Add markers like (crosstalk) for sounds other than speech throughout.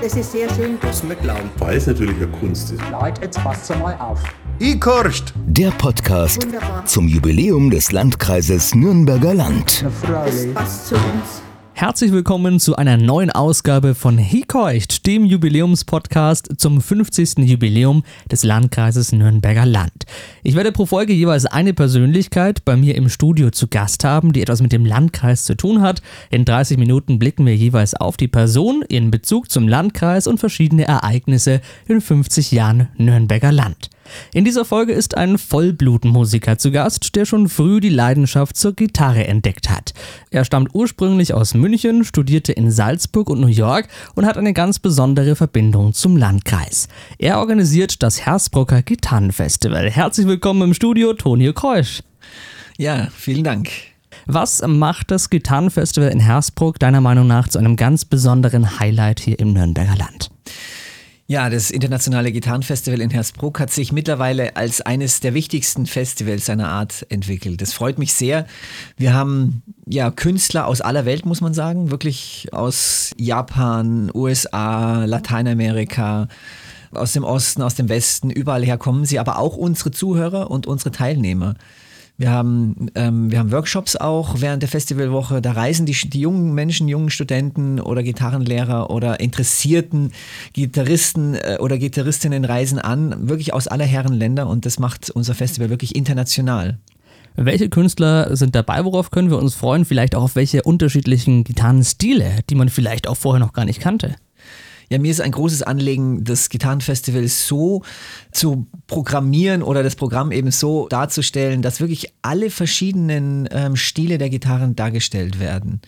Das ist sehr schön. Das McLaren, weil es natürlich eine Kunst ist. Leute, jetzt passt mal auf. Ikorst! Der Podcast Wunderbar. zum Jubiläum des Landkreises Nürnberger Land. Das passt zu uns. Herzlich willkommen zu einer neuen Ausgabe von Hikeucht, dem Jubiläumspodcast zum 50. Jubiläum des Landkreises Nürnberger Land. Ich werde pro Folge jeweils eine Persönlichkeit bei mir im Studio zu Gast haben, die etwas mit dem Landkreis zu tun hat. In 30 Minuten blicken wir jeweils auf die Person, ihren Bezug zum Landkreis und verschiedene Ereignisse in 50 Jahren Nürnberger Land. In dieser Folge ist ein Vollblutmusiker zu Gast, der schon früh die Leidenschaft zur Gitarre entdeckt hat. Er stammt ursprünglich aus München, studierte in Salzburg und New York und hat eine ganz besondere Verbindung zum Landkreis. Er organisiert das Hersbrucker Gitarrenfestival. Herzlich willkommen im Studio, Tonio Kreusch. Ja, vielen Dank. Was macht das Gitarrenfestival in Hersbruck deiner Meinung nach zu einem ganz besonderen Highlight hier im Nürnberger Land? Ja, das Internationale Gitarrenfestival in Hersbruck hat sich mittlerweile als eines der wichtigsten Festivals seiner Art entwickelt. Das freut mich sehr. Wir haben ja Künstler aus aller Welt, muss man sagen, wirklich aus Japan, USA, Lateinamerika, aus dem Osten, aus dem Westen, überall her kommen sie, aber auch unsere Zuhörer und unsere Teilnehmer. Wir haben, ähm, wir haben Workshops auch während der Festivalwoche. Da reisen die, die jungen Menschen, jungen Studenten oder Gitarrenlehrer oder interessierten Gitarristen äh, oder Gitarristinnen reisen an, wirklich aus aller Herren Länder und das macht unser Festival wirklich international. Welche Künstler sind dabei? Worauf können wir uns freuen? Vielleicht auch auf welche unterschiedlichen Gitarrenstile, die man vielleicht auch vorher noch gar nicht kannte. Ja, mir ist ein großes Anliegen, das Gitarrenfestival so zu programmieren oder das Programm eben so darzustellen, dass wirklich alle verschiedenen ähm, Stile der Gitarren dargestellt werden.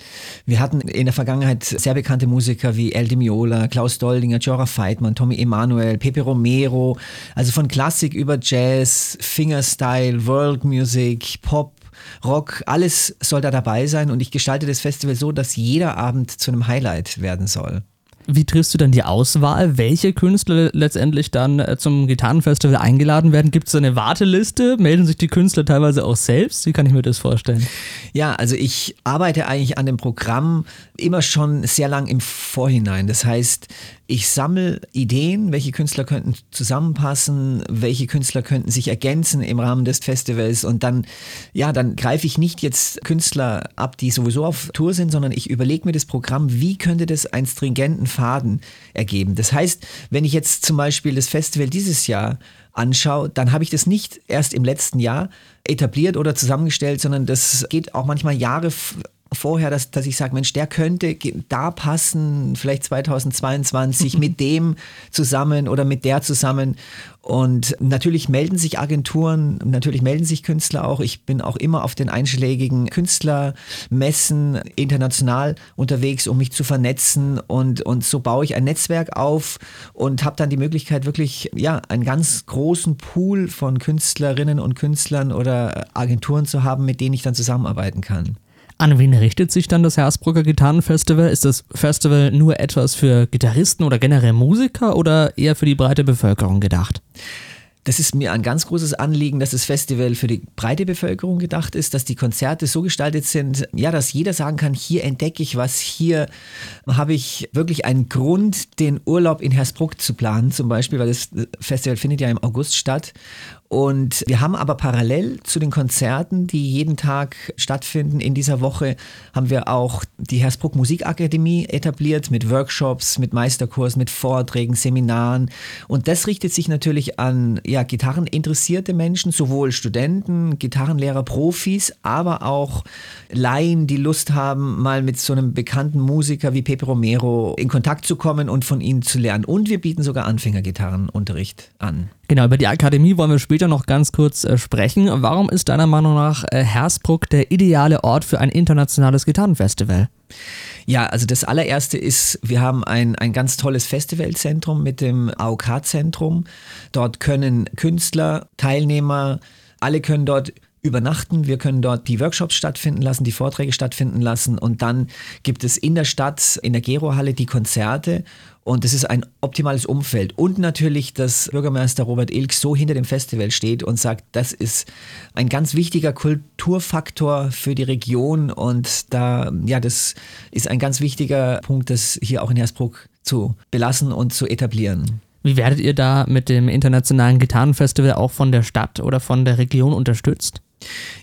Wir hatten in der Vergangenheit sehr bekannte Musiker wie El Miola, Klaus Doldinger, Jora Feitmann, Tommy Emanuel, Pepe Romero, also von Klassik über Jazz, Fingerstyle, World Music, Pop, Rock, alles soll da dabei sein und ich gestalte das Festival so, dass jeder Abend zu einem Highlight werden soll. Wie triffst du dann die Auswahl, welche Künstler letztendlich dann äh, zum Gitarrenfestival eingeladen werden? Gibt es eine Warteliste? Melden sich die Künstler teilweise auch selbst? Wie kann ich mir das vorstellen? Ja, also ich arbeite eigentlich an dem Programm immer schon sehr lang im Vorhinein. Das heißt, ich sammle Ideen, welche Künstler könnten zusammenpassen, welche Künstler könnten sich ergänzen im Rahmen des Festivals und dann, ja, dann greife ich nicht jetzt Künstler ab, die sowieso auf Tour sind, sondern ich überlege mir das Programm, wie könnte das einen stringenten Faden ergeben. Das heißt, wenn ich jetzt zum Beispiel das Festival dieses Jahr anschaue, dann habe ich das nicht erst im letzten Jahr etabliert oder zusammengestellt, sondern das geht auch manchmal Jahre vorher, dass, dass ich sage, Mensch, der könnte da passen, vielleicht 2022 mit (laughs) dem zusammen oder mit der zusammen. Und natürlich melden sich Agenturen, natürlich melden sich Künstler auch. Ich bin auch immer auf den einschlägigen Künstlermessen international unterwegs, um mich zu vernetzen. Und, und so baue ich ein Netzwerk auf und habe dann die Möglichkeit, wirklich ja, einen ganz großen Pool von Künstlerinnen und Künstlern oder Agenturen zu haben, mit denen ich dann zusammenarbeiten kann. An wen richtet sich dann das Hersbrucker Gitarrenfestival? Ist das Festival nur etwas für Gitarristen oder generell Musiker oder eher für die breite Bevölkerung gedacht? Das ist mir ein ganz großes Anliegen, dass das Festival für die breite Bevölkerung gedacht ist, dass die Konzerte so gestaltet sind, ja, dass jeder sagen kann, hier entdecke ich was, hier habe ich wirklich einen Grund, den Urlaub in Hersbruck zu planen, zum Beispiel, weil das Festival findet ja im August statt. Und wir haben aber parallel zu den Konzerten, die jeden Tag stattfinden in dieser Woche, haben wir auch die Hersbruck Musikakademie etabliert mit Workshops, mit Meisterkursen, mit Vorträgen, Seminaren. Und das richtet sich natürlich an ja, Gitarreninteressierte Menschen, sowohl Studenten, Gitarrenlehrer, Profis, aber auch Laien, die Lust haben, mal mit so einem bekannten Musiker wie Pepe Romero in Kontakt zu kommen und von ihnen zu lernen. Und wir bieten sogar Anfängergitarrenunterricht an. Genau, über die Akademie wollen wir später noch ganz kurz äh, sprechen. Warum ist deiner Meinung nach äh, Hersbruck der ideale Ort für ein internationales Gitarrenfestival? Ja, also das allererste ist, wir haben ein, ein ganz tolles Festivalzentrum mit dem AOK-Zentrum. Dort können Künstler, Teilnehmer, alle können dort übernachten, wir können dort die Workshops stattfinden lassen, die Vorträge stattfinden lassen und dann gibt es in der Stadt, in der Gero-Halle die Konzerte und es ist ein optimales Umfeld. Und natürlich, dass Bürgermeister Robert Ilk so hinter dem Festival steht und sagt, das ist ein ganz wichtiger Kulturfaktor für die Region. Und da, ja, das ist ein ganz wichtiger Punkt, das hier auch in Hersbruck zu belassen und zu etablieren. Wie werdet ihr da mit dem internationalen Gitarrenfestival auch von der Stadt oder von der Region unterstützt?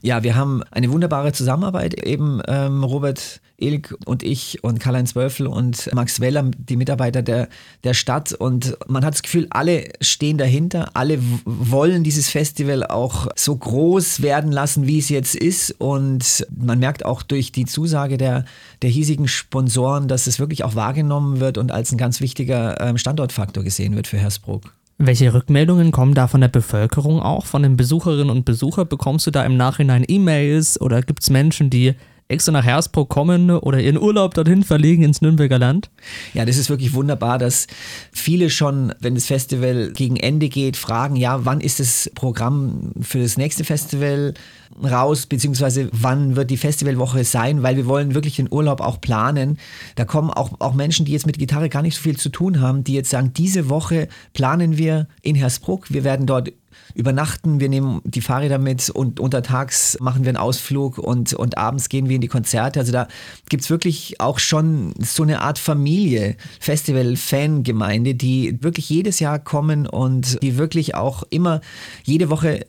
Ja, wir haben eine wunderbare Zusammenarbeit. Eben ähm, Robert Ilk und ich und Karl-Heinz Wölfel und Max Weller, die Mitarbeiter der, der Stadt. Und man hat das Gefühl, alle stehen dahinter, alle wollen dieses Festival auch so groß werden lassen, wie es jetzt ist. Und man merkt auch durch die Zusage der, der hiesigen Sponsoren, dass es wirklich auch wahrgenommen wird und als ein ganz wichtiger ähm, Standortfaktor gesehen wird für Hersbruck. Welche Rückmeldungen kommen da von der Bevölkerung auch, von den Besucherinnen und Besuchern? Bekommst du da im Nachhinein E-Mails oder gibt es Menschen, die extra nach Hersbruck kommen oder ihren Urlaub dorthin verlegen ins Nürnberger Land? Ja, das ist wirklich wunderbar, dass viele schon, wenn das Festival gegen Ende geht, fragen, ja, wann ist das Programm für das nächste Festival raus, beziehungsweise wann wird die Festivalwoche sein, weil wir wollen wirklich den Urlaub auch planen. Da kommen auch, auch Menschen, die jetzt mit Gitarre gar nicht so viel zu tun haben, die jetzt sagen, diese Woche planen wir in Hersbruck, wir werden dort übernachten, wir nehmen die Fahrräder mit und untertags machen wir einen Ausflug und, und abends gehen wir in die Konzerte. Also da gibt es wirklich auch schon so eine Art Familie, Festival-Fangemeinde, die wirklich jedes Jahr kommen und die wirklich auch immer jede Woche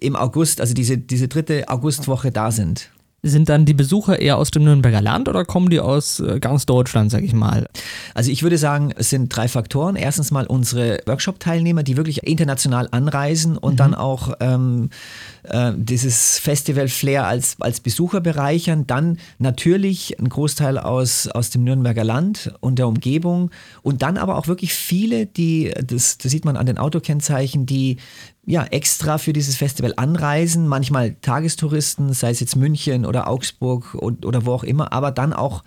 im August, also diese, diese dritte Augustwoche da sind. Sind dann die Besucher eher aus dem Nürnberger Land oder kommen die aus äh, ganz Deutschland, sag ich mal? Also ich würde sagen, es sind drei Faktoren. Erstens mal unsere Workshop-Teilnehmer, die wirklich international anreisen und mhm. dann auch ähm, äh, dieses Festival-Flair als, als Besucher bereichern. Dann natürlich ein Großteil aus, aus dem Nürnberger Land und der Umgebung. Und dann aber auch wirklich viele, die, das, das sieht man an den Autokennzeichen, die ja, extra für dieses Festival anreisen, manchmal Tagestouristen, sei es jetzt München oder Augsburg und, oder wo auch immer, aber dann auch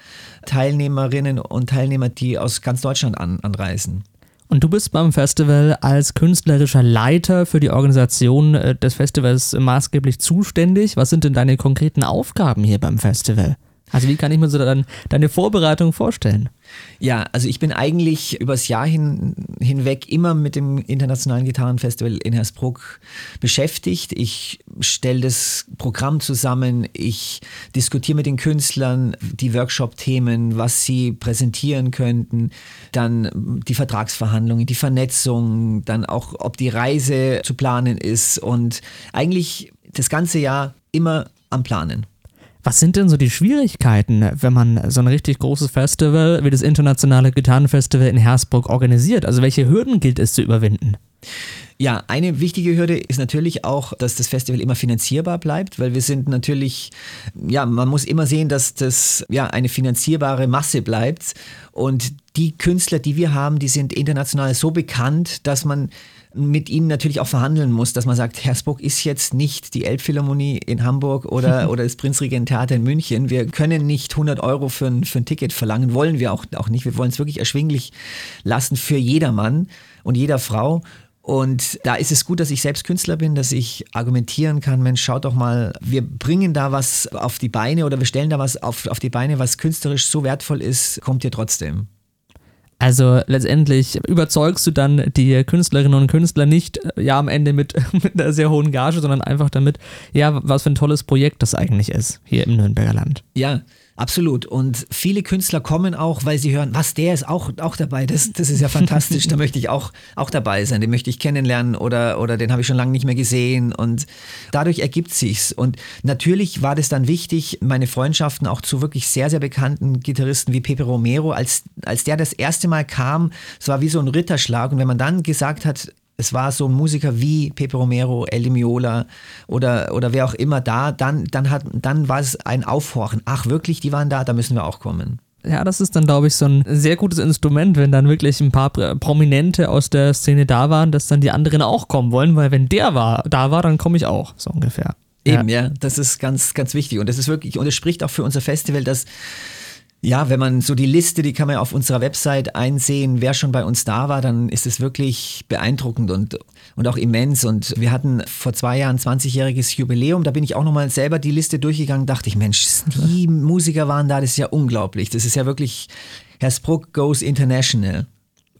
Teilnehmerinnen und Teilnehmer, die aus ganz Deutschland an, anreisen. Und du bist beim Festival als künstlerischer Leiter für die Organisation äh, des Festivals maßgeblich zuständig. Was sind denn deine konkreten Aufgaben hier beim Festival? Also wie kann ich mir so dann deine Vorbereitung vorstellen? Ja, also ich bin eigentlich übers Jahr hin, hinweg immer mit dem Internationalen Gitarrenfestival in Hersbruck beschäftigt. Ich stelle das Programm zusammen, ich diskutiere mit den Künstlern die Workshop-Themen, was sie präsentieren könnten, dann die Vertragsverhandlungen, die Vernetzung, dann auch, ob die Reise zu planen ist und eigentlich das ganze Jahr immer am Planen. Was sind denn so die Schwierigkeiten, wenn man so ein richtig großes Festival wie das Internationale Gitarrenfestival in Hersbruck organisiert? Also welche Hürden gilt es zu überwinden? Ja, eine wichtige Hürde ist natürlich auch, dass das Festival immer finanzierbar bleibt, weil wir sind natürlich, ja, man muss immer sehen, dass das ja eine finanzierbare Masse bleibt und die Künstler, die wir haben, die sind international so bekannt, dass man mit ihnen natürlich auch verhandeln muss, dass man sagt, Hersbruck ist jetzt nicht die Elbphilharmonie in Hamburg oder, (laughs) oder das Prinzregent-Theater in München. Wir können nicht 100 Euro für ein, für ein Ticket verlangen, wollen wir auch, auch nicht. Wir wollen es wirklich erschwinglich lassen für jedermann und jeder Frau. Und da ist es gut, dass ich selbst Künstler bin, dass ich argumentieren kann, Mensch, schaut doch mal, wir bringen da was auf die Beine oder wir stellen da was auf, auf die Beine, was künstlerisch so wertvoll ist, kommt ihr trotzdem. Also letztendlich überzeugst du dann die Künstlerinnen und Künstler nicht äh, ja am Ende mit, (laughs) mit einer sehr hohen Gage, sondern einfach damit, ja, was für ein tolles Projekt das eigentlich ist hier im Nürnberger Land. Ja, Absolut. Und viele Künstler kommen auch, weil sie hören, was, der ist auch, auch dabei. Das, das ist ja fantastisch. da (laughs) möchte ich auch, auch dabei sein. Den möchte ich kennenlernen oder, oder den habe ich schon lange nicht mehr gesehen. Und dadurch ergibt sich's. Und natürlich war das dann wichtig, meine Freundschaften auch zu wirklich sehr, sehr bekannten Gitarristen wie Pepe Romero, als, als der das erste Mal kam, es war wie so ein Ritterschlag. Und wenn man dann gesagt hat, es war so ein Musiker wie Pepe Romero, El Miola oder, oder wer auch immer da, dann, dann, hat, dann war es ein Aufhorchen. Ach wirklich, die waren da, da müssen wir auch kommen. Ja, das ist dann, glaube ich, so ein sehr gutes Instrument, wenn dann wirklich ein paar Prominente aus der Szene da waren, dass dann die anderen auch kommen wollen, weil wenn der war, da war, dann komme ich auch, so ungefähr. Eben, ja. ja, das ist ganz, ganz wichtig. Und das ist wirklich, und es spricht auch für unser Festival, dass Ja, wenn man so die Liste, die kann man ja auf unserer Website einsehen, wer schon bei uns da war, dann ist es wirklich beeindruckend und, und auch immens. Und wir hatten vor zwei Jahren 20-jähriges Jubiläum, da bin ich auch nochmal selber die Liste durchgegangen, dachte ich, Mensch, die Musiker waren da, das ist ja unglaublich. Das ist ja wirklich, Herr Spruck goes international.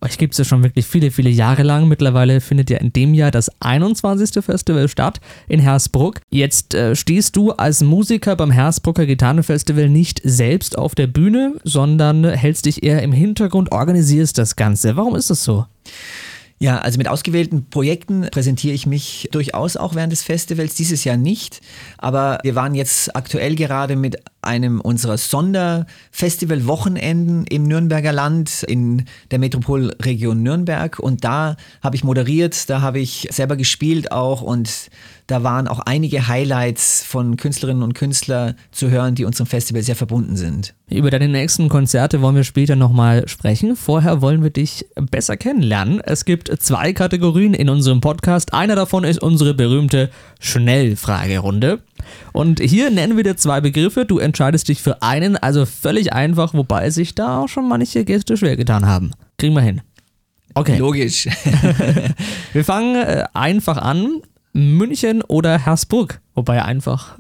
Euch gibt es ja schon wirklich viele, viele Jahre lang. Mittlerweile findet ja in dem Jahr das 21. Festival statt in Hersbruck. Jetzt äh, stehst du als Musiker beim Hersbrucker Gitarrenfestival nicht selbst auf der Bühne, sondern hältst dich eher im Hintergrund, organisierst das Ganze. Warum ist das so? Ja, also mit ausgewählten Projekten präsentiere ich mich durchaus auch während des Festivals, dieses Jahr nicht. Aber wir waren jetzt aktuell gerade mit einem unserer Sonderfestival-Wochenenden im Nürnberger Land in der Metropolregion Nürnberg. Und da habe ich moderiert, da habe ich selber gespielt auch und da waren auch einige Highlights von Künstlerinnen und Künstlern zu hören, die unserem Festival sehr verbunden sind. Über deine nächsten Konzerte wollen wir später nochmal sprechen. Vorher wollen wir dich besser kennenlernen. Es gibt zwei Kategorien in unserem Podcast. Einer davon ist unsere berühmte Schnellfragerunde. Und hier nennen wir dir zwei Begriffe. Du entscheidest dich für einen, also völlig einfach, wobei sich da auch schon manche Gäste schwer getan haben. Kriegen wir hin. Okay. Logisch. (laughs) wir fangen äh, einfach an. München oder Hersbruck? Wobei einfach.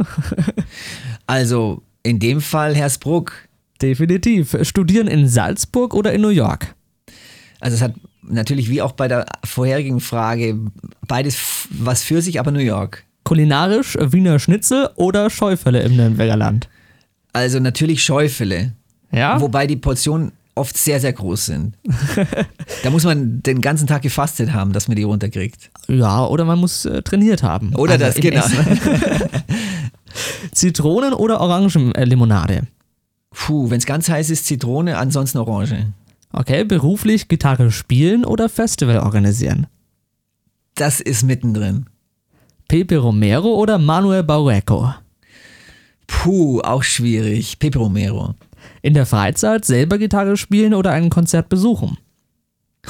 (laughs) also in dem Fall Hersbruck. Definitiv. Studieren in Salzburg oder in New York? Also es hat natürlich wie auch bei der vorherigen Frage beides was für sich, aber New York. Kulinarisch Wiener Schnitzel oder Scheufele im Nürnberger Land? Also natürlich Scheufele. Ja. Wobei die Portionen oft sehr, sehr groß sind. (laughs) da muss man den ganzen Tag gefastet haben, dass man die runterkriegt. Ja, oder man muss äh, trainiert haben. Oder also das, genau. (laughs) Zitronen- oder Orangenlimonade? Puh, wenn es ganz heiß ist, Zitrone, ansonsten Orange. Okay, beruflich Gitarre spielen oder Festival organisieren? Das ist mittendrin. Pepe Romero oder Manuel Baureco? Puh, auch schwierig. Pepe Romero. In der Freizeit selber Gitarre spielen oder ein Konzert besuchen?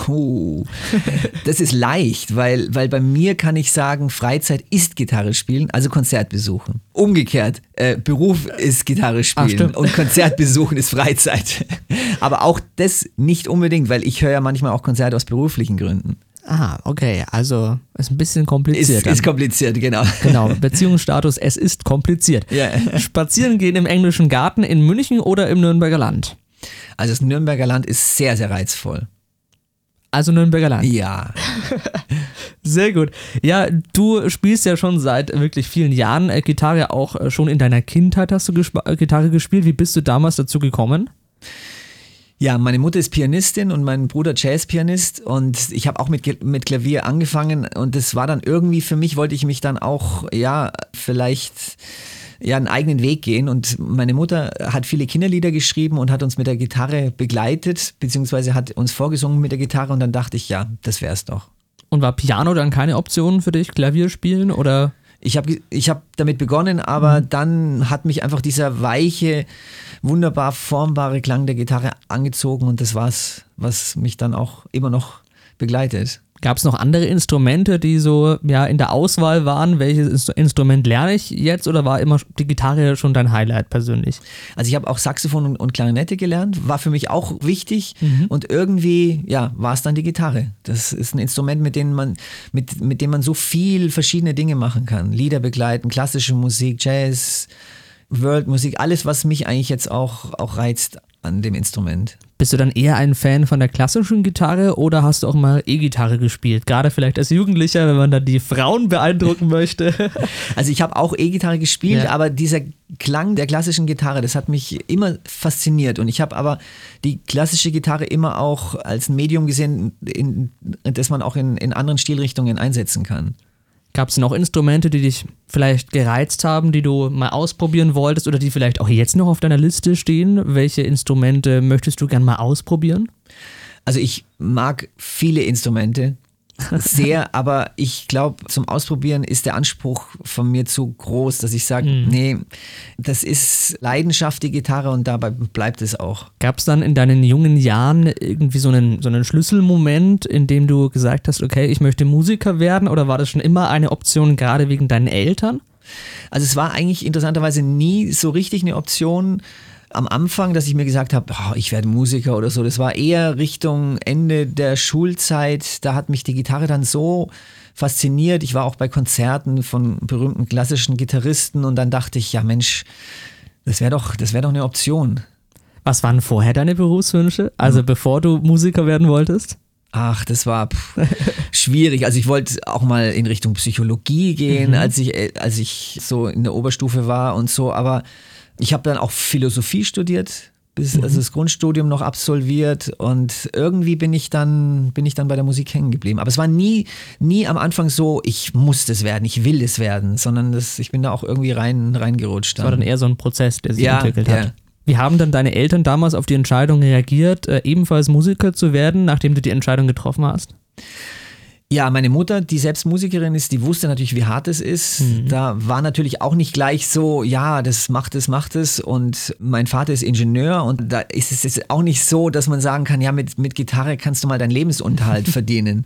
Oh, (laughs) das ist leicht, weil, weil bei mir kann ich sagen, Freizeit ist Gitarre spielen, also Konzert besuchen. Umgekehrt, äh, Beruf ist Gitarre spielen Ach, und Konzert besuchen ist Freizeit. (laughs) Aber auch das nicht unbedingt, weil ich höre ja manchmal auch Konzerte aus beruflichen Gründen. Ah, okay, also ist ein bisschen kompliziert. Ist, ist kompliziert, genau. Genau, (laughs) Beziehungsstatus, es ist kompliziert. Ja. Spazieren gehen im englischen Garten in München oder im Nürnberger Land? Also das Nürnberger Land ist sehr, sehr reizvoll. Also Nürnberger Land. Ja. (laughs) Sehr gut. Ja, du spielst ja schon seit wirklich vielen Jahren äh, Gitarre, auch äh, schon in deiner Kindheit hast du äh, Gitarre gespielt. Wie bist du damals dazu gekommen? Ja, meine Mutter ist Pianistin und mein Bruder Jazzpianist und ich habe auch mit, mit Klavier angefangen und das war dann irgendwie für mich, wollte ich mich dann auch, ja, vielleicht ja einen eigenen Weg gehen. Und meine Mutter hat viele Kinderlieder geschrieben und hat uns mit der Gitarre begleitet, beziehungsweise hat uns vorgesungen mit der Gitarre und dann dachte ich, ja, das wäre es doch. Und war Piano dann keine Option für dich, Klavier spielen oder? Ich habe ich hab damit begonnen, aber mhm. dann hat mich einfach dieser weiche, wunderbar formbare Klang der Gitarre angezogen und das war's, was mich dann auch immer noch begleitet. Gab es noch andere Instrumente, die so ja in der Auswahl waren? Welches Instrument lerne ich jetzt oder war immer die Gitarre schon dein Highlight persönlich? Also ich habe auch Saxophon und, Klarinette gelernt, war für mich auch wichtig mhm. und irgendwie ja war es dann die Gitarre. Das ist ein Instrument, mit dem man mit, mit dem man so viel verschiedene Dinge machen kann. Lieder begleiten, klassische Musik, Jazz, World-Musik, alles, was mich eigentlich jetzt auch, auch reizt an dem Instrument. Bist du dann eher ein Fan von der klassischen Gitarre oder hast du auch mal E-Gitarre gespielt? Gerade vielleicht als Jugendlicher, wenn man dann die Frauen beeindrucken möchte. (laughs) Also ich habe auch E-Gitarre gespielt, ja. aber dieser Klang der klassischen Gitarre, das hat mich immer fasziniert. Und ich habe aber die klassische Gitarre immer auch als ein Medium gesehen, in, das man auch in, in anderen Stilrichtungen einsetzen kann. Gab es noch Instrumente, die dich vielleicht gereizt haben, die du mal ausprobieren wolltest oder die vielleicht auch jetzt noch auf deiner Liste stehen? Welche Instrumente möchtest du gern mal ausprobieren? Also ich mag viele Instrumente sehr, aber ich glaube, zum Ausprobieren ist der Anspruch von mir zu groß, dass ich sage, mhm. nee, das ist Leidenschaft, die Gitarre und dabei bleibt es auch. Gab es dann in deinen jungen Jahren irgendwie so einen, so einen Schlüsselmoment, in dem du gesagt hast, okay, ich möchte Musiker werden oder war das schon immer eine Option, gerade wegen deinen Eltern? Also es war eigentlich interessanterweise nie so richtig eine Option am Anfang, dass ich mir gesagt habe, oh, ich werde Musiker oder so. Das war eher Richtung Ende der Schulzeit. Da hat mich die Gitarre dann so fasziniert. Ich war auch bei Konzerten von berühmten klassischen Gitarristen und dann dachte ich, ja Mensch, das wäre doch, das wäre doch eine Option. Was waren vorher deine Berufswünsche? Also Hm. bevor du Musiker werden wolltest? Ach, das war pff, (laughs) schwierig. Also ich wollte auch mal in Richtung Psychologie gehen, als ich äh, als ich so in der Oberstufe war und so. Aber ich habe dann auch Philosophie studiert, bis also das Grundstudium noch absolviert und irgendwie bin ich dann bin ich dann bei der Musik hängen geblieben. Aber es war nie nie am Anfang so, ich muss das werden, ich will es werden, sondern das, ich bin da auch irgendwie rein reingerutscht. Das war dann eher so ein Prozess, der sich Ja, entwickelt ja. hat. Wie haben dann deine Eltern damals auf die Entscheidung reagiert, äh, ebenfalls Musiker zu werden, nachdem du die Entscheidung getroffen hast? Ja, meine Mutter, die selbst Musikerin ist, die wusste natürlich, wie hart es ist. Da war natürlich auch nicht gleich so, ja, das macht es, macht es. Und mein Vater ist Ingenieur und da ist es jetzt auch nicht so, dass man sagen kann, ja, mit, mit Gitarre kannst du mal deinen Lebensunterhalt (laughs) verdienen.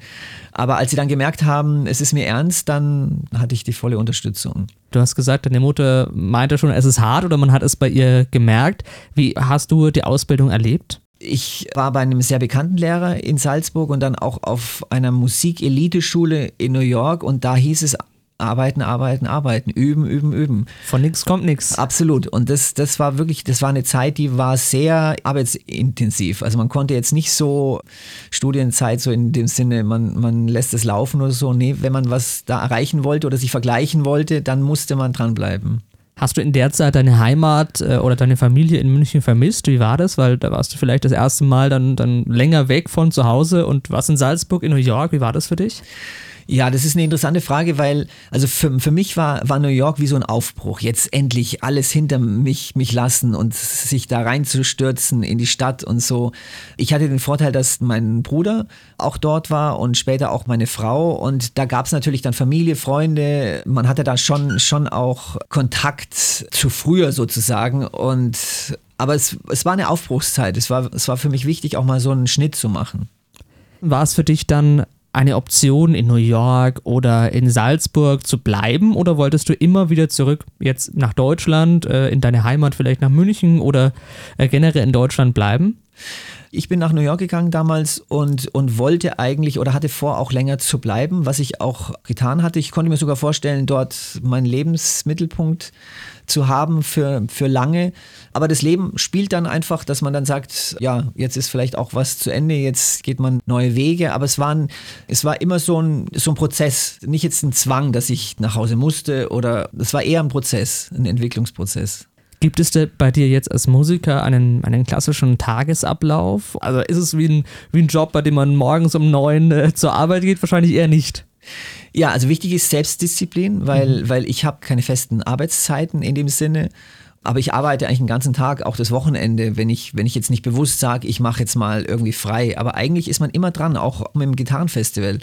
Aber als sie dann gemerkt haben, es ist mir ernst, dann hatte ich die volle Unterstützung. Du hast gesagt, deine Mutter meinte schon, es ist hart oder man hat es bei ihr gemerkt. Wie hast du die Ausbildung erlebt? Ich war bei einem sehr bekannten Lehrer in Salzburg und dann auch auf einer Musik-Elite-Schule in New York und da hieß es arbeiten, arbeiten, arbeiten, üben, üben, üben. Von nichts kommt nichts. Absolut. Und das, das war wirklich, das war eine Zeit, die war sehr arbeitsintensiv. Also man konnte jetzt nicht so Studienzeit so in dem Sinne, man, man lässt es laufen oder so. Nee, wenn man was da erreichen wollte oder sich vergleichen wollte, dann musste man dranbleiben. Hast du in der Zeit deine Heimat äh, oder deine Familie in München vermisst? Wie war das? Weil da warst du vielleicht das erste Mal dann, dann länger weg von zu Hause und warst in Salzburg, in New York. Wie war das für dich? Ja, das ist eine interessante Frage, weil, also für, für mich war, war New York wie so ein Aufbruch. Jetzt endlich alles hinter mich, mich lassen und sich da reinzustürzen in die Stadt und so. Ich hatte den Vorteil, dass mein Bruder auch dort war und später auch meine Frau. Und da gab es natürlich dann Familie, Freunde. Man hatte da schon, schon auch Kontakt zu früher sozusagen. Und aber es, es war eine Aufbruchszeit. Es war, es war für mich wichtig, auch mal so einen Schnitt zu machen. War es für dich dann eine Option, in New York oder in Salzburg zu bleiben oder wolltest du immer wieder zurück jetzt nach Deutschland, äh, in deine Heimat, vielleicht nach München oder äh, generell in Deutschland bleiben? Ich bin nach New York gegangen damals und, und wollte eigentlich oder hatte vor, auch länger zu bleiben, was ich auch getan hatte. Ich konnte mir sogar vorstellen, dort meinen Lebensmittelpunkt zu haben für, für lange. Aber das Leben spielt dann einfach, dass man dann sagt, ja, jetzt ist vielleicht auch was zu Ende, jetzt geht man neue Wege. Aber es, waren, es war immer so ein, so ein Prozess, nicht jetzt ein Zwang, dass ich nach Hause musste oder es war eher ein Prozess, ein Entwicklungsprozess. Gibt es bei dir jetzt als Musiker einen, einen klassischen Tagesablauf? Also ist es wie ein, wie ein Job, bei dem man morgens um neun äh, zur Arbeit geht? Wahrscheinlich eher nicht. Ja, also wichtig ist Selbstdisziplin, weil, weil ich habe keine festen Arbeitszeiten in dem Sinne. Aber ich arbeite eigentlich den ganzen Tag, auch das Wochenende, wenn ich, wenn ich jetzt nicht bewusst sage, ich mache jetzt mal irgendwie frei. Aber eigentlich ist man immer dran, auch mit dem Gitarrenfestival.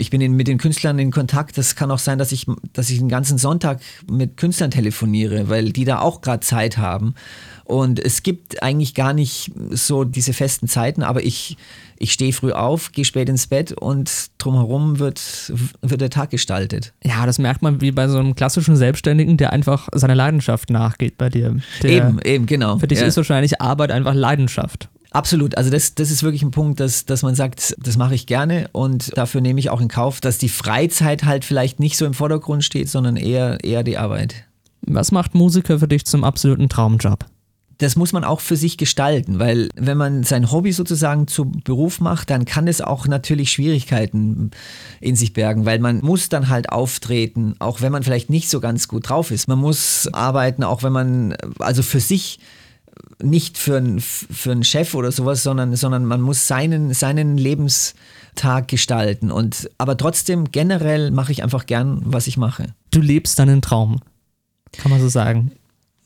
Ich bin in, mit den Künstlern in Kontakt. Das kann auch sein, dass ich, dass ich den ganzen Sonntag mit Künstlern telefoniere, weil die da auch gerade Zeit haben. Und es gibt eigentlich gar nicht so diese festen Zeiten, aber ich, ich stehe früh auf, gehe spät ins Bett und drumherum wird, wird der Tag gestaltet. Ja, das merkt man wie bei so einem klassischen Selbstständigen, der einfach seiner Leidenschaft nachgeht bei dir. Der, eben, eben, genau. Für dich ja. ist wahrscheinlich Arbeit einfach Leidenschaft. Absolut, also das, das ist wirklich ein Punkt, dass, dass man sagt, das mache ich gerne und dafür nehme ich auch in Kauf, dass die Freizeit halt vielleicht nicht so im Vordergrund steht, sondern eher, eher die Arbeit. Was macht Musiker für dich zum absoluten Traumjob? das muss man auch für sich gestalten, weil wenn man sein Hobby sozusagen zu Beruf macht, dann kann es auch natürlich Schwierigkeiten in sich bergen, weil man muss dann halt auftreten, auch wenn man vielleicht nicht so ganz gut drauf ist. Man muss arbeiten, auch wenn man also für sich nicht für, einen- für einen Chef oder sowas, sondern, sondern man muss seinen, seinen Lebenstag gestalten. Und, aber trotzdem, generell mache ich einfach gern, was ich mache. Du lebst deinen Traum. Kann man so sagen.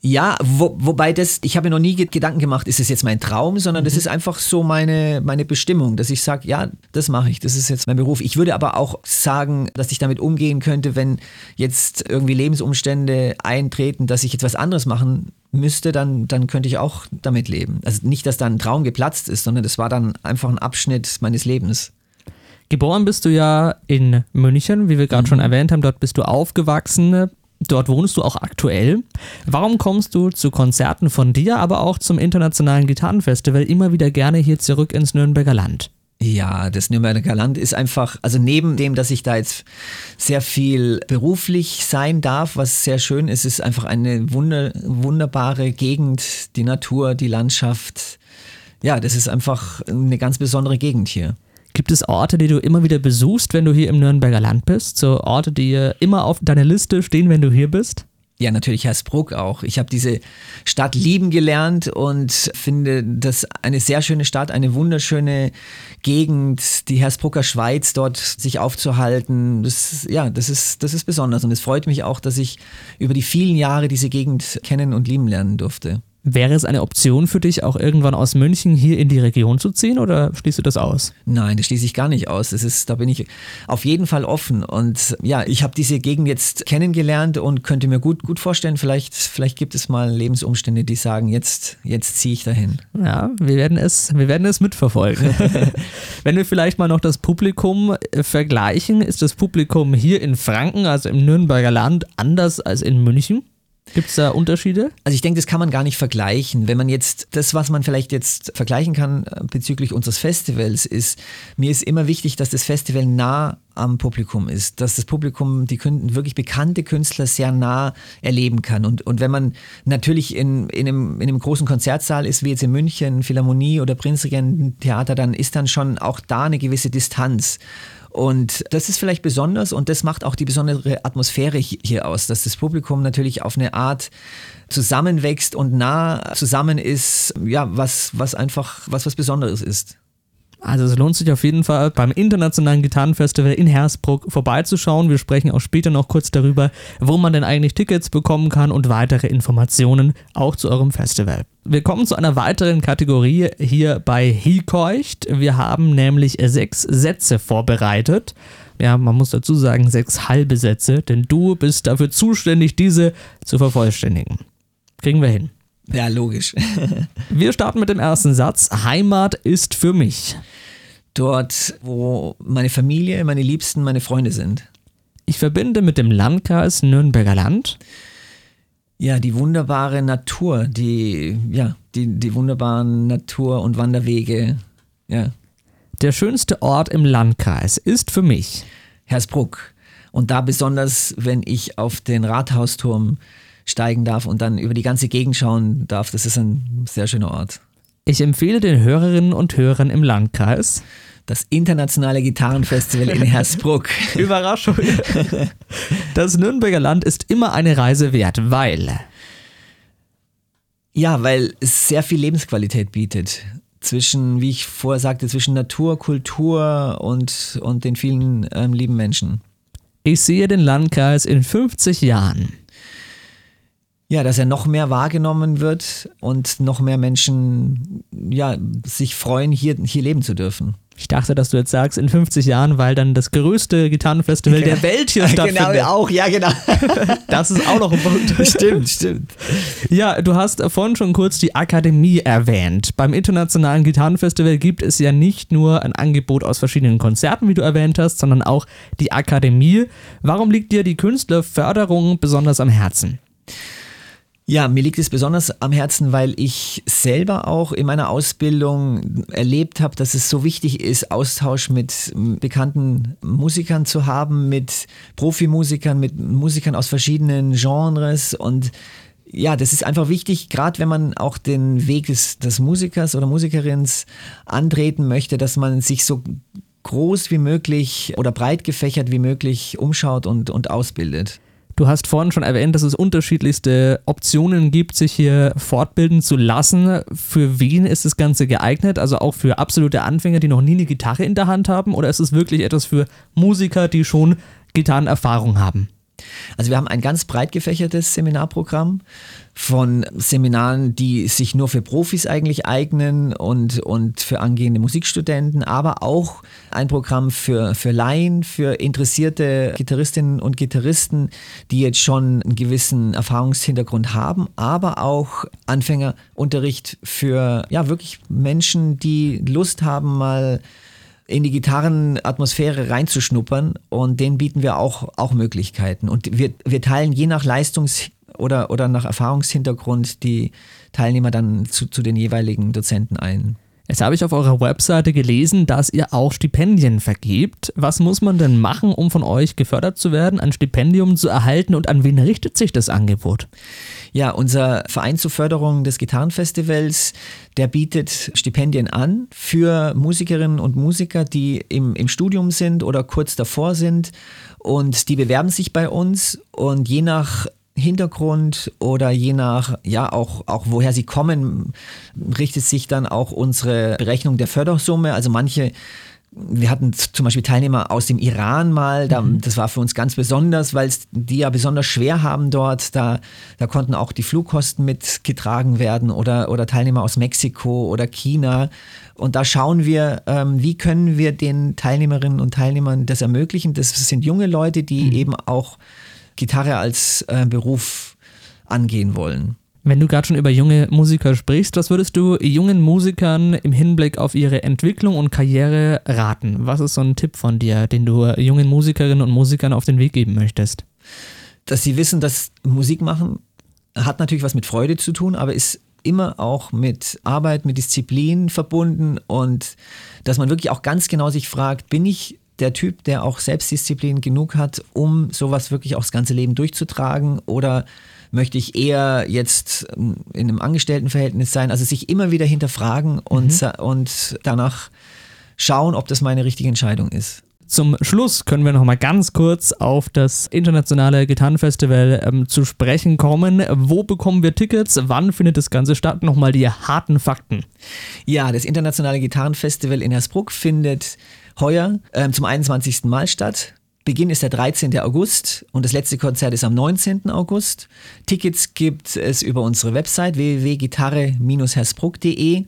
Ja, wo, wobei das, ich habe mir noch nie ge- Gedanken gemacht, ist es jetzt mein Traum, sondern das ist einfach so meine, meine Bestimmung, dass ich sage, ja, das mache ich, das ist jetzt mein Beruf. Ich würde aber auch sagen, dass ich damit umgehen könnte, wenn jetzt irgendwie Lebensumstände eintreten, dass ich jetzt was anderes machen müsste, dann, dann könnte ich auch damit leben. Also nicht, dass da ein Traum geplatzt ist, sondern das war dann einfach ein Abschnitt meines Lebens. Geboren bist du ja in München, wie wir gerade schon erwähnt haben. Dort bist du aufgewachsen. Dort wohnst du auch aktuell. Warum kommst du zu Konzerten von dir, aber auch zum Internationalen Gitarrenfestival immer wieder gerne hier zurück ins Nürnberger Land? Ja, das Nürnberger Land ist einfach, also neben dem, dass ich da jetzt sehr viel beruflich sein darf, was sehr schön ist, ist einfach eine wunder, wunderbare Gegend, die Natur, die Landschaft. Ja, das ist einfach eine ganz besondere Gegend hier. Gibt es Orte, die du immer wieder besuchst, wenn du hier im Nürnberger Land bist? So Orte, die immer auf deiner Liste stehen, wenn du hier bist? Ja, natürlich Hersbruck auch. Ich habe diese Stadt lieben gelernt und finde das eine sehr schöne Stadt, eine wunderschöne Gegend, die Hersbrucker Schweiz dort sich aufzuhalten. Das, ja, das ist, das ist besonders und es freut mich auch, dass ich über die vielen Jahre diese Gegend kennen und lieben lernen durfte. Wäre es eine Option für dich, auch irgendwann aus München hier in die Region zu ziehen oder schließt du das aus? Nein, das schließe ich gar nicht aus. Das ist, da bin ich auf jeden Fall offen. Und ja, ich habe diese Gegend jetzt kennengelernt und könnte mir gut, gut vorstellen, vielleicht, vielleicht gibt es mal Lebensumstände, die sagen, jetzt, jetzt ziehe ich dahin. Ja, wir werden es, wir werden es mitverfolgen. (laughs) Wenn wir vielleicht mal noch das Publikum äh, vergleichen, ist das Publikum hier in Franken, also im Nürnberger Land, anders als in München? Gibt es da Unterschiede? Also ich denke, das kann man gar nicht vergleichen. Wenn man jetzt das, was man vielleicht jetzt vergleichen kann äh, bezüglich unseres Festivals, ist, mir ist immer wichtig, dass das Festival nah am Publikum ist, dass das Publikum die wirklich bekannte Künstler sehr nah erleben kann. Und, und wenn man natürlich in, in, einem, in einem großen Konzertsaal ist, wie jetzt in München, Philharmonie oder Prinzregenten-Theater, dann ist dann schon auch da eine gewisse Distanz. Und das ist vielleicht besonders und das macht auch die besondere Atmosphäre hier aus, dass das Publikum natürlich auf eine Art zusammenwächst und nah zusammen ist, ja, was, was einfach was, was Besonderes ist. Also es lohnt sich auf jeden Fall beim Internationalen Gitarrenfestival in Hersbruck vorbeizuschauen. Wir sprechen auch später noch kurz darüber, wo man denn eigentlich Tickets bekommen kann und weitere Informationen auch zu eurem Festival. Wir kommen zu einer weiteren Kategorie hier bei Hikeucht. Wir haben nämlich sechs Sätze vorbereitet. Ja, man muss dazu sagen, sechs halbe Sätze, denn du bist dafür zuständig, diese zu vervollständigen. Kriegen wir hin. Ja, logisch. (laughs) Wir starten mit dem ersten Satz. Heimat ist für mich. Dort, wo meine Familie, meine Liebsten, meine Freunde sind. Ich verbinde mit dem Landkreis Nürnberger Land. Ja, die wunderbare Natur, die, ja, die, die wunderbaren Natur- und Wanderwege. Ja. Der schönste Ort im Landkreis ist für mich Hersbruck. Und da besonders, wenn ich auf den Rathausturm steigen darf und dann über die ganze Gegend schauen darf. Das ist ein sehr schöner Ort. Ich empfehle den Hörerinnen und Hörern im Landkreis das internationale Gitarrenfestival in (laughs) Hersbruck. Überraschung. (laughs) Das Nürnberger Land ist immer eine Reise wert, weil. Ja, weil es sehr viel Lebensqualität bietet. Zwischen, wie ich vorher sagte, zwischen Natur, Kultur und, und den vielen ähm, lieben Menschen. Ich sehe den Landkreis in 50 Jahren ja, dass er noch mehr wahrgenommen wird und noch mehr Menschen ja, sich freuen, hier, hier leben zu dürfen. Ich dachte, dass du jetzt sagst, in 50 Jahren, weil dann das größte Gitarrenfestival der (laughs) Welt hier stattfindet. Genau, auch, ja, genau. (laughs) Das ist auch noch ein Punkt. (laughs) Stimmt, stimmt. Ja, du hast vorhin schon kurz die Akademie erwähnt. Beim Internationalen Gitarrenfestival gibt es ja nicht nur ein Angebot aus verschiedenen Konzerten, wie du erwähnt hast, sondern auch die Akademie. Warum liegt dir die Künstlerförderung besonders am Herzen? Ja, mir liegt es besonders am Herzen, weil ich selber auch in meiner Ausbildung erlebt habe, dass es so wichtig ist, Austausch mit bekannten Musikern zu haben, mit Profimusikern, mit Musikern aus verschiedenen Genres und ja, das ist einfach wichtig, gerade wenn man auch den Weg des, des Musikers oder Musikerins antreten möchte, dass man sich so groß wie möglich oder breit gefächert wie möglich umschaut und, und ausbildet. Du hast vorhin schon erwähnt, dass es unterschiedlichste Optionen gibt, sich hier fortbilden zu lassen. Für wen ist das Ganze geeignet? Also auch für absolute Anfänger, die noch nie eine Gitarre in der Hand haben? Oder ist es wirklich etwas für Musiker, die schon Gitarrenerfahrung haben? Also wir haben ein ganz breit gefächertes Seminarprogramm von Seminaren, die sich nur für Profis eigentlich eignen und, und für angehende Musikstudenten, aber auch ein Programm für, für Laien, für interessierte Gitarristinnen und Gitarristen, die jetzt schon einen gewissen Erfahrungshintergrund haben, aber auch Anfängerunterricht für ja wirklich Menschen, die Lust haben, mal in die Gitarrenatmosphäre reinzuschnuppern und denen bieten wir auch, auch Möglichkeiten. Und wir, wir teilen je nach Leistungs- oder, oder nach Erfahrungshintergrund die Teilnehmer dann zu, zu den jeweiligen Dozenten ein. Jetzt habe ich auf eurer Webseite gelesen, dass ihr auch Stipendien vergebt. Was muss man denn machen, um von euch gefördert zu werden, ein Stipendium zu erhalten und an wen richtet sich das Angebot? Ja, unser Verein zur Förderung des Gitarrenfestivals, der bietet Stipendien an für Musikerinnen und Musiker, die im, im Studium sind oder kurz davor sind und die bewerben sich bei uns und je nach Hintergrund oder je nach, ja, auch, auch woher sie kommen, richtet sich dann auch unsere Berechnung der Fördersumme. Also manche wir hatten zum Beispiel Teilnehmer aus dem Iran mal, da, mhm. das war für uns ganz besonders, weil es die ja besonders schwer haben dort. Da, da konnten auch die Flugkosten mitgetragen werden oder, oder Teilnehmer aus Mexiko oder China. Und da schauen wir, ähm, wie können wir den Teilnehmerinnen und Teilnehmern das ermöglichen. Das sind junge Leute, die mhm. eben auch Gitarre als äh, Beruf angehen wollen. Wenn du gerade schon über junge Musiker sprichst, was würdest du jungen Musikern im Hinblick auf ihre Entwicklung und Karriere raten? Was ist so ein Tipp von dir, den du jungen Musikerinnen und Musikern auf den Weg geben möchtest? Dass sie wissen, dass Musik machen hat natürlich was mit Freude zu tun, aber ist immer auch mit Arbeit, mit Disziplin verbunden und dass man wirklich auch ganz genau sich fragt, bin ich der Typ, der auch Selbstdisziplin genug hat, um sowas wirklich auch das ganze Leben durchzutragen? Oder möchte ich eher jetzt ähm, in einem Angestelltenverhältnis sein? Also sich immer wieder hinterfragen und, mhm. und danach schauen, ob das meine richtige Entscheidung ist. Zum Schluss können wir noch mal ganz kurz auf das internationale Gitarrenfestival ähm, zu sprechen kommen. Wo bekommen wir Tickets? Wann findet das Ganze statt? Nochmal die harten Fakten. Ja, das internationale Gitarrenfestival in Hersbruck findet heuer ähm, zum 21. Mal statt. Beginn ist der 13. August und das letzte Konzert ist am 19. August. Tickets gibt es über unsere Website www.gitarre-hersbruck.de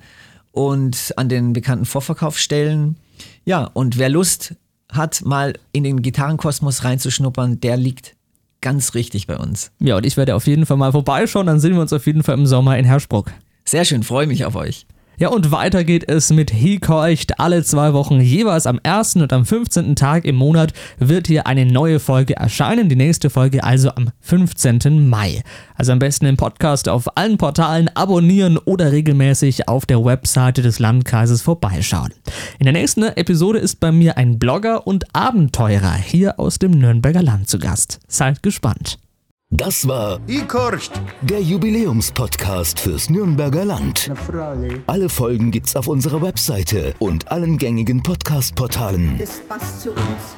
und an den bekannten Vorverkaufsstellen. Ja, und wer Lust hat, mal in den Gitarrenkosmos reinzuschnuppern, der liegt ganz richtig bei uns. Ja, und ich werde auf jeden Fall mal vorbeischauen, dann sehen wir uns auf jeden Fall im Sommer in Hersbruck. Sehr schön, freue mich auf euch. Ja, und weiter geht es mit Hekeucht. Alle zwei Wochen, jeweils am 1. und am 15. Tag im Monat, wird hier eine neue Folge erscheinen. Die nächste Folge also am 15. Mai. Also am besten den Podcast auf allen Portalen abonnieren oder regelmäßig auf der Webseite des Landkreises vorbeischauen. In der nächsten Episode ist bei mir ein Blogger und Abenteurer hier aus dem Nürnberger Land zu Gast. Seid gespannt. Das war Ikorcht. der Jubiläumspodcast fürs Nürnberger Land. Alle Folgen gibt's auf unserer Webseite und allen gängigen Podcast-Portalen. Das passt zu uns.